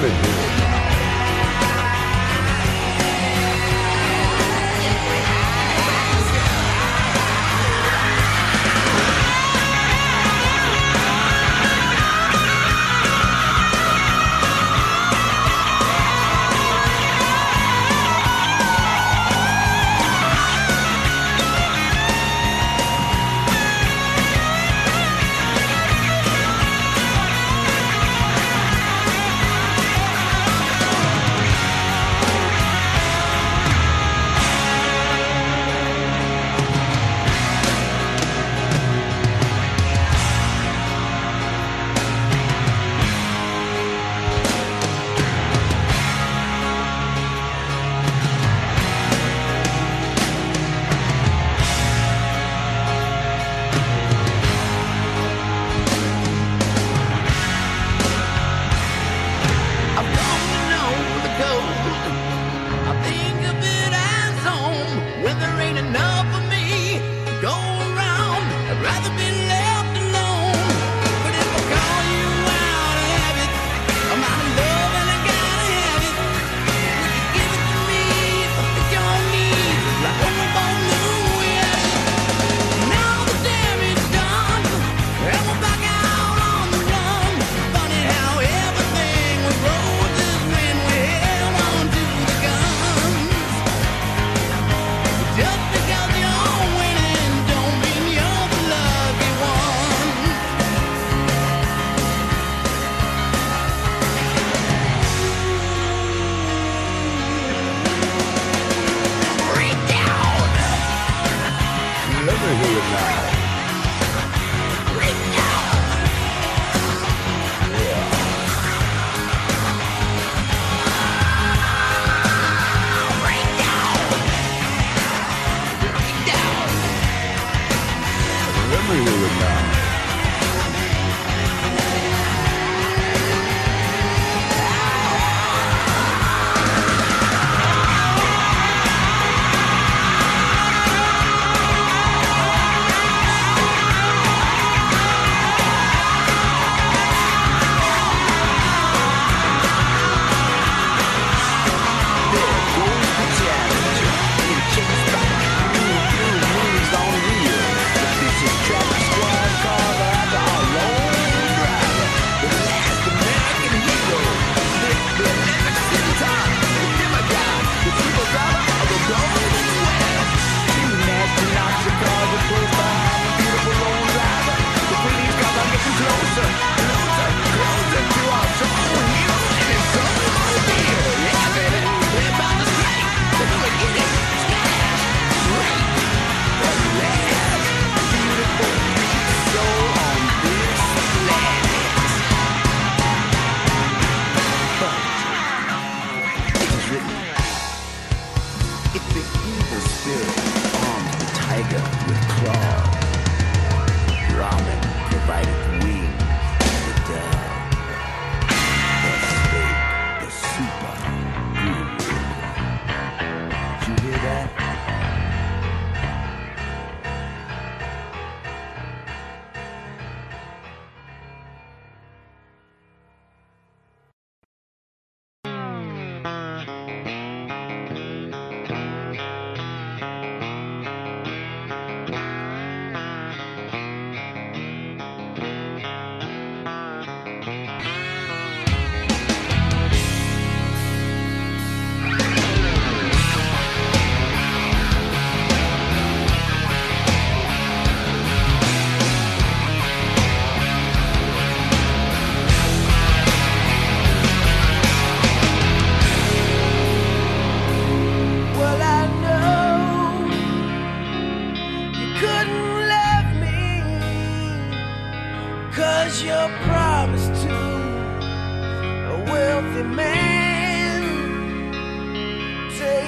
Let me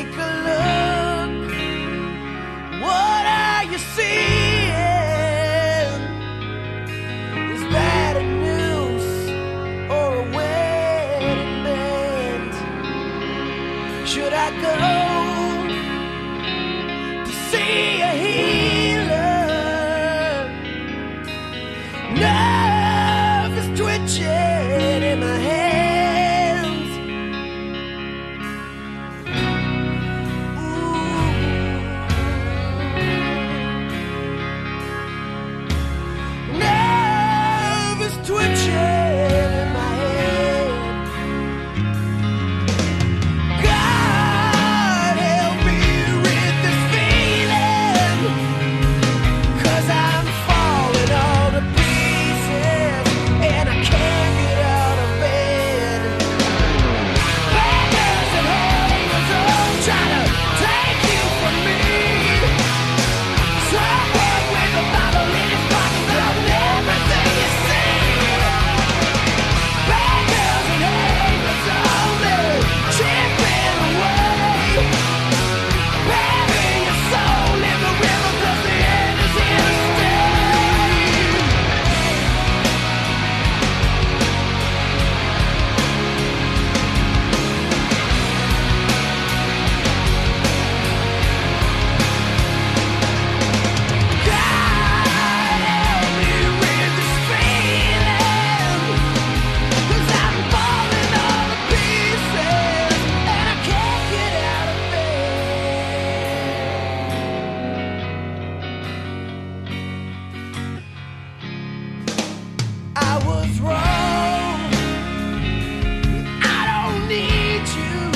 Take a you.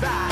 back.